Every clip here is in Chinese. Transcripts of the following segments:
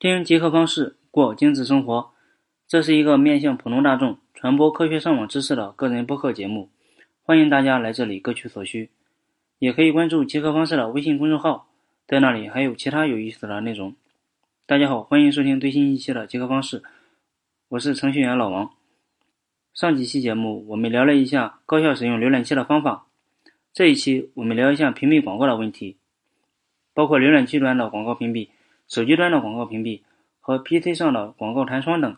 听极客方式过精致生活，这是一个面向普通大众传播科学上网知识的个人播客节目，欢迎大家来这里各取所需，也可以关注极客方式的微信公众号，在那里还有其他有意思的内容。大家好，欢迎收听最新一期的极客方式，我是程序员老王。上几期节目我们聊了一下高效使用浏览器的方法，这一期我们聊一下屏蔽广告的问题。包括浏览器端的广告屏蔽、手机端的广告屏蔽和 PC 上的广告弹窗等。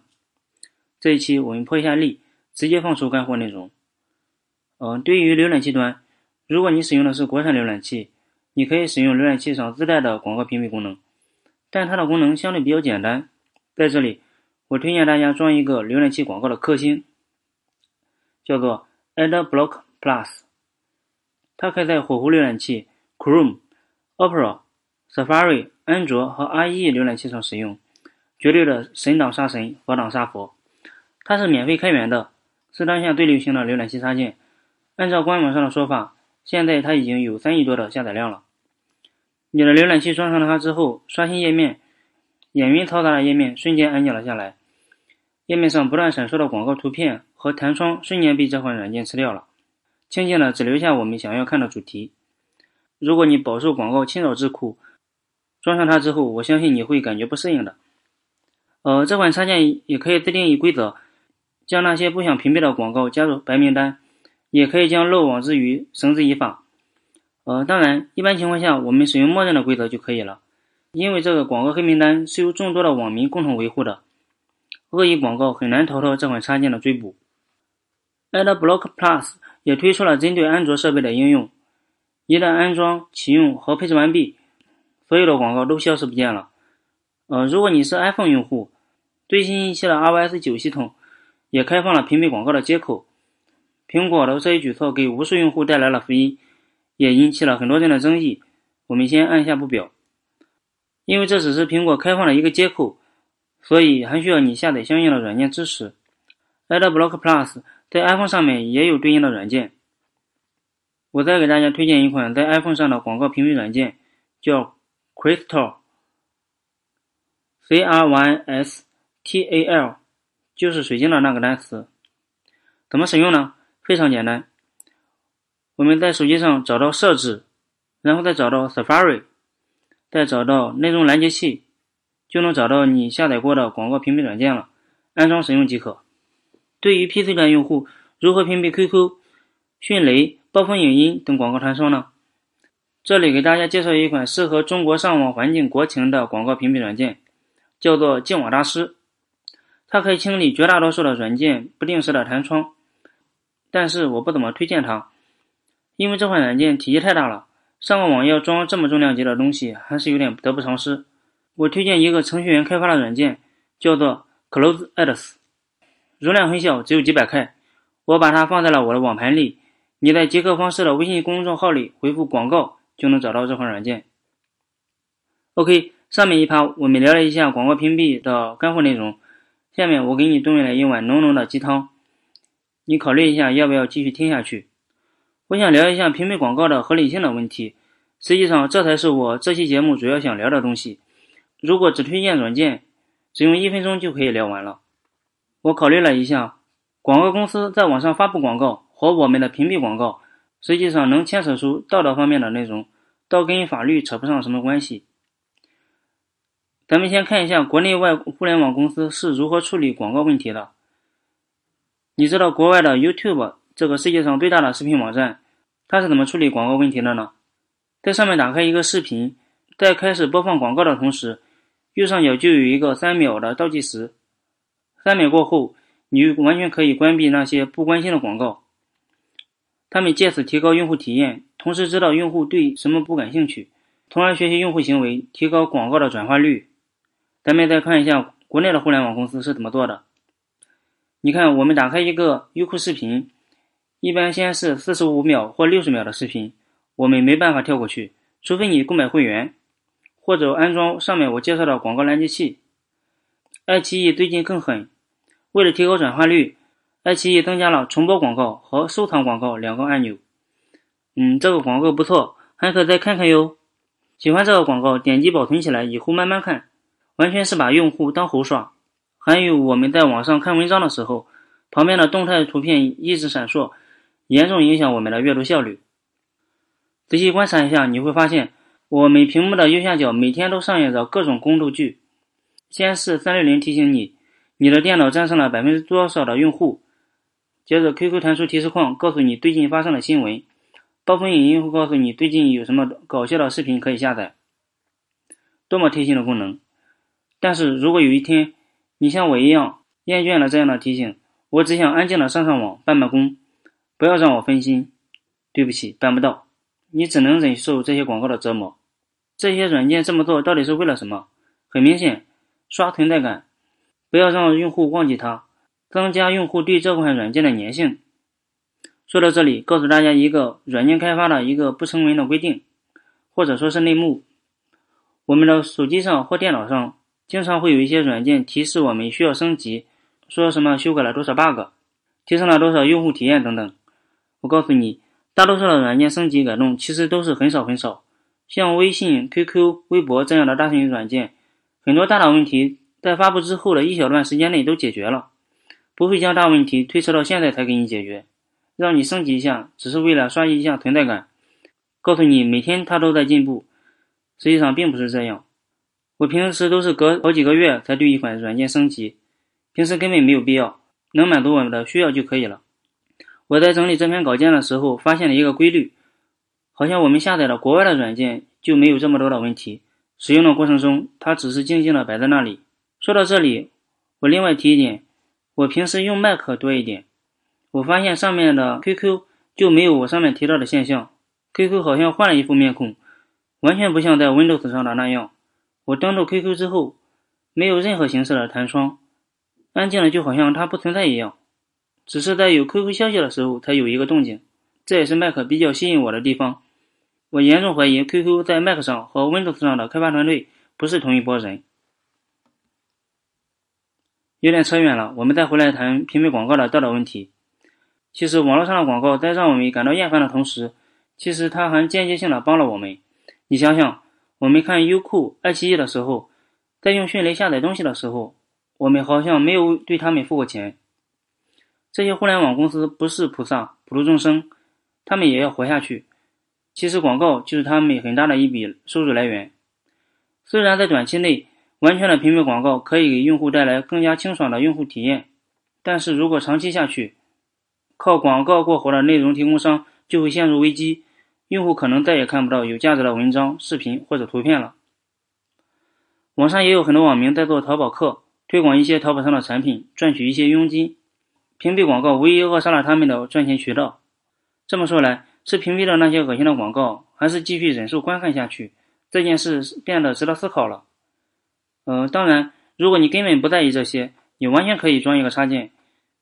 这一期我们破一下例，直接放出干货内容。嗯，对于浏览器端，如果你使用的是国产浏览器，你可以使用浏览器上自带的广告屏蔽功能，但它的功能相对比较简单。在这里，我推荐大家装一个浏览器广告的克星，叫做 AdBlock Plus，它可以在火狐浏览器、Chrome、Opera。Safari、安卓和 IE 浏览器上使用，绝对的神挡杀神，佛挡杀佛。它是免费开源的，是当下最流行的浏览器插件。按照官网上的说法，现在它已经有三亿多的下载量了。你的浏览器装上了它之后，刷新页面，眼晕嘈杂的页面瞬间安静了下来。页面上不断闪烁的广告图片和弹窗瞬间被这款软件吃掉了，清静的只留下我们想要看的主题。如果你饱受广告侵扰之苦，装上它之后，我相信你会感觉不适应的。呃，这款插件也可以自定义规则，将那些不想屏蔽的广告加入白名单，也可以将漏网之鱼绳之以法。呃，当然，一般情况下，我们使用默认的规则就可以了，因为这个广告黑名单是由众多的网民共同维护的，恶意广告很难逃脱这款插件的追捕。AdBlock Plus 也推出了针对安卓设备的应用，一旦安装、启用和配置完毕。所有的广告都消失不见了。呃，如果你是 iPhone 用户，最新一期的 iOS 九系统也开放了屏蔽广告的接口。苹果的这一举措给无数用户带来了福音，也引起了很多人的争议。我们先按下不表，因为这只是苹果开放了一个接口，所以还需要你下载相应的软件支持。AdBlock Plus 在 iPhone 上面也有对应的软件。我再给大家推荐一款在 iPhone 上的广告屏蔽软件，叫。Crystal，C R Y S T A L，就是水晶的那个单词。怎么使用呢？非常简单。我们在手机上找到设置，然后再找到 Safari，再找到内容拦截器，就能找到你下载过的广告屏蔽软件了。安装使用即可。对于 PC 端用户，如何屏蔽 QQ、迅雷、暴风影音等广告弹窗呢？这里给大家介绍一款适合中国上网环境国情的广告屏蔽软件，叫做净网大师。它可以清理绝大多数的软件不定时的弹窗，但是我不怎么推荐它，因为这款软件体积太大了，上个网要装这么重量级的东西还是有点得不偿失。我推荐一个程序员开发的软件，叫做 Close Ads，容量很小，只有几百 K，我把它放在了我的网盘里。你在极客方式的微信公众号里回复广告。就能找到这款软件。OK，上面一趴我们聊了一下广告屏蔽的干货内容，下面我给你炖了一碗浓浓的鸡汤，你考虑一下要不要继续听下去。我想聊一下屏蔽广告的合理性的问题，实际上这才是我这期节目主要想聊的东西。如果只推荐软件，只用一分钟就可以聊完了。我考虑了一下，广告公司在网上发布广告和我们的屏蔽广告。实际上能牵扯出道德方面的内容，倒跟法律扯不上什么关系。咱们先看一下国内外互联网公司是如何处理广告问题的。你知道国外的 YouTube 这个世界上最大的视频网站，它是怎么处理广告问题的呢？在上面打开一个视频，在开始播放广告的同时，右上角就有一个三秒的倒计时，三秒过后，你完全可以关闭那些不关心的广告。他们借此提高用户体验，同时知道用户对什么不感兴趣，从而学习用户行为，提高广告的转化率。咱们再看一下国内的互联网公司是怎么做的。你看，我们打开一个优酷视频，一般先是四十五秒或六十秒的视频，我们没办法跳过去，除非你购买会员，或者安装上面我介绍的广告拦截器。爱奇艺最近更狠，为了提高转化率。爱奇艺增加了重播广告和收藏广告两个按钮。嗯，这个广告不错，还可再看看哟。喜欢这个广告，点击保存起来，以后慢慢看。完全是把用户当猴耍。还有我们在网上看文章的时候，旁边的动态图片一直闪烁，严重影响我们的阅读效率。仔细观察一下，你会发现，我们屏幕的右下角每天都上演着各种宫斗剧。先是三六零提醒你，你的电脑战胜了百分之多少的用户；接着 QQ 弹出提示框，告诉你最近发生的新闻；暴风影音会告诉你最近有什么搞笑的视频可以下载。多么贴心的功能！但是如果有一天，你像我一样厌倦了这样的提醒，我只想安静的上上网、办办公，不要让我分心。对不起，办不到，你只能忍受这些广告的折磨。这些软件这么做到底是为了什么？很明显，刷存在感，不要让用户忘记它，增加用户对这款软件的粘性。说到这里，告诉大家一个软件开发的一个不成文的规定，或者说是内幕：我们的手机上或电脑上。经常会有一些软件提示我们需要升级，说什么修改了多少 bug，提升了多少用户体验等等。我告诉你，大多数的软件升级改动其实都是很少很少。像微信、QQ、微博这样的大型软件，很多大的问题在发布之后的一小段时间内都解决了，不会将大问题推迟到现在才给你解决，让你升级一下只是为了刷新一下存在感，告诉你每天它都在进步，实际上并不是这样。我平时都是隔好几个月才对一款软件升级，平时根本没有必要，能满足我们的需要就可以了。我在整理这篇稿件的时候，发现了一个规律，好像我们下载了国外的软件就没有这么多的问题，使用的过程中它只是静静的摆在那里。说到这里，我另外提一点，我平时用 Mac 多一点，我发现上面的 QQ 就没有我上面提到的现象，QQ 好像换了一副面孔，完全不像在 Windows 上的那样。我登录 QQ 之后，没有任何形式的弹窗，安静的就好像它不存在一样。只是在有 QQ 消息的时候才有一个动静，这也是 Mac 比较吸引我的地方。我严重怀疑 QQ 在 Mac 上和 Windows 上的开发团队不是同一拨人。有点扯远了，我们再回来谈屏蔽广告的道德问题。其实网络上的广告在让我们感到厌烦的同时，其实它还间接性的帮了我们。你想想。我们看优酷、爱奇艺的时候，在用迅雷下载东西的时候，我们好像没有对他们付过钱。这些互联网公司不是菩萨、普度众生，他们也要活下去。其实广告就是他们很大的一笔收入来源。虽然在短期内，完全的屏蔽广告可以给用户带来更加清爽的用户体验，但是如果长期下去，靠广告过活的内容提供商就会陷入危机。用户可能再也看不到有价值的文章、视频或者图片了。网上也有很多网民在做淘宝客，推广一些淘宝上的产品，赚取一些佣金。屏蔽广告无疑扼杀了他们的赚钱渠道。这么说来，是屏蔽了那些恶心的广告，还是继续忍受观看下去？这件事变得值得思考了。呃，当然，如果你根本不在意这些，你完全可以装一个插件，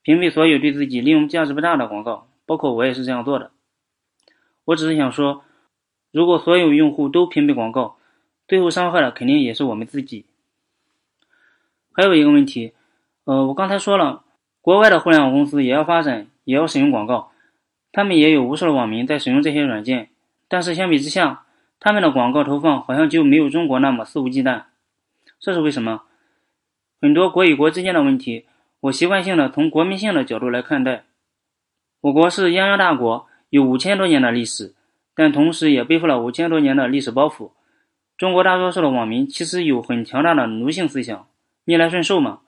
屏蔽所有对自己利用价值不大的广告，包括我也是这样做的。我只是想说，如果所有用户都屏蔽广告，最后伤害的肯定也是我们自己。还有一个问题，呃，我刚才说了，国外的互联网公司也要发展，也要使用广告，他们也有无数的网民在使用这些软件，但是相比之下，他们的广告投放好像就没有中国那么肆无忌惮。这是为什么？很多国与国之间的问题，我习惯性的从国民性的角度来看待。我国是泱泱大国。有五千多年的历史，但同时也背负了五千多年的历史包袱。中国大多数的网民其实有很强大的奴性思想，逆来顺受嘛。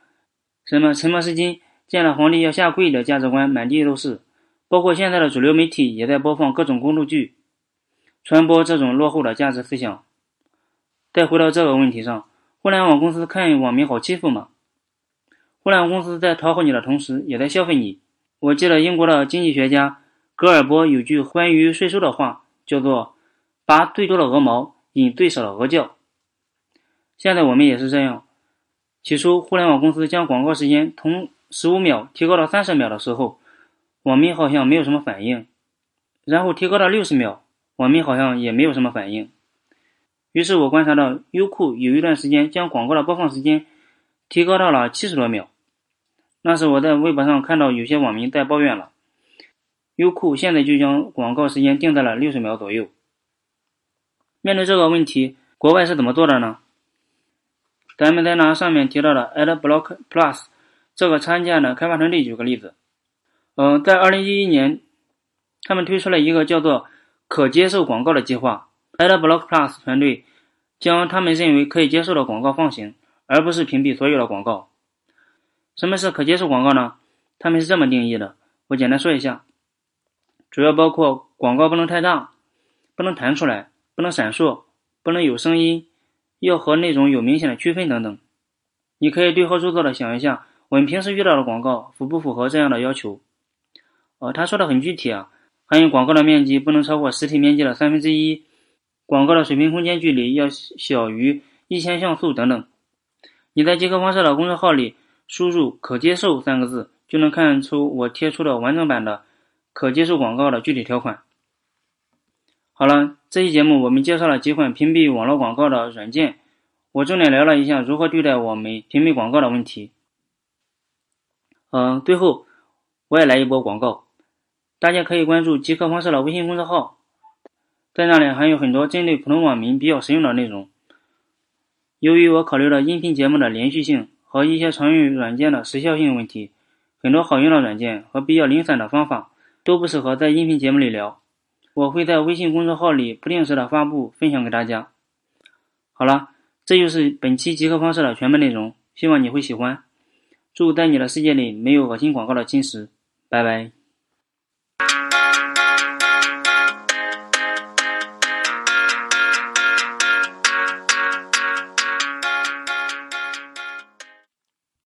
什么沉默是金，见了皇帝要下跪的价值观满地都是。包括现在的主流媒体也在播放各种宫斗剧，传播这种落后的价值思想。再回到这个问题上，互联网公司看网民好欺负吗？互联网公司在讨好你的同时，也在消费你。我记得英国的经济学家。戈尔波有句关于税收的话，叫做“拔最多的鹅毛，引最少的鹅叫”。现在我们也是这样。起初，互联网公司将广告时间从十五秒提高到三十秒的时候，网民好像没有什么反应；然后提高到六十秒，网民好像也没有什么反应。于是我观察到，优酷有一段时间将广告的播放时间提高到了七十多秒。那时我在微博上看到有些网民在抱怨了。优酷现在就将广告时间定在了六十秒左右。面对这个问题，国外是怎么做的呢？咱们再拿上面提到的 AdBlock Plus 这个参见的开发团队举个例子，嗯，在二零一一年，他们推出了一个叫做“可接受广告”的计划。AdBlock Plus 团队将他们认为可以接受的广告放行，而不是屏蔽所有的广告。什么是可接受广告呢？他们是这么定义的，我简单说一下，主要包括广告不能太大，不能弹出来，不能闪烁，不能有声音，要和内容有明显的区分等等。你可以对号入座的想一下，我们平时遇到的广告符不符合这样的要求？呃，他说的很具体啊，含有广告的面积不能超过实体面积的三分之一，广告的水平空间距离要小于一千像素等等。你在极客方式的公众号里输入“可接受”三个字。就能看出我贴出的完整版的可接受广告的具体条款。好了，这期节目我们介绍了几款屏蔽网络广告的软件，我重点聊了一下如何对待我们屏蔽广告的问题。嗯，最后我也来一波广告，大家可以关注极客方式的微信公众号，在那里还有很多针对普通网民比较实用的内容。由于我考虑了音频节目的连续性和一些常用软件的时效性问题。很多好用的软件和比较零散的方法都不适合在音频节目里聊，我会在微信公众号里不定时的发布分享给大家。好了，这就是本期集合方式的全部内容，希望你会喜欢。祝在你的世界里没有恶心广告的侵蚀，拜拜。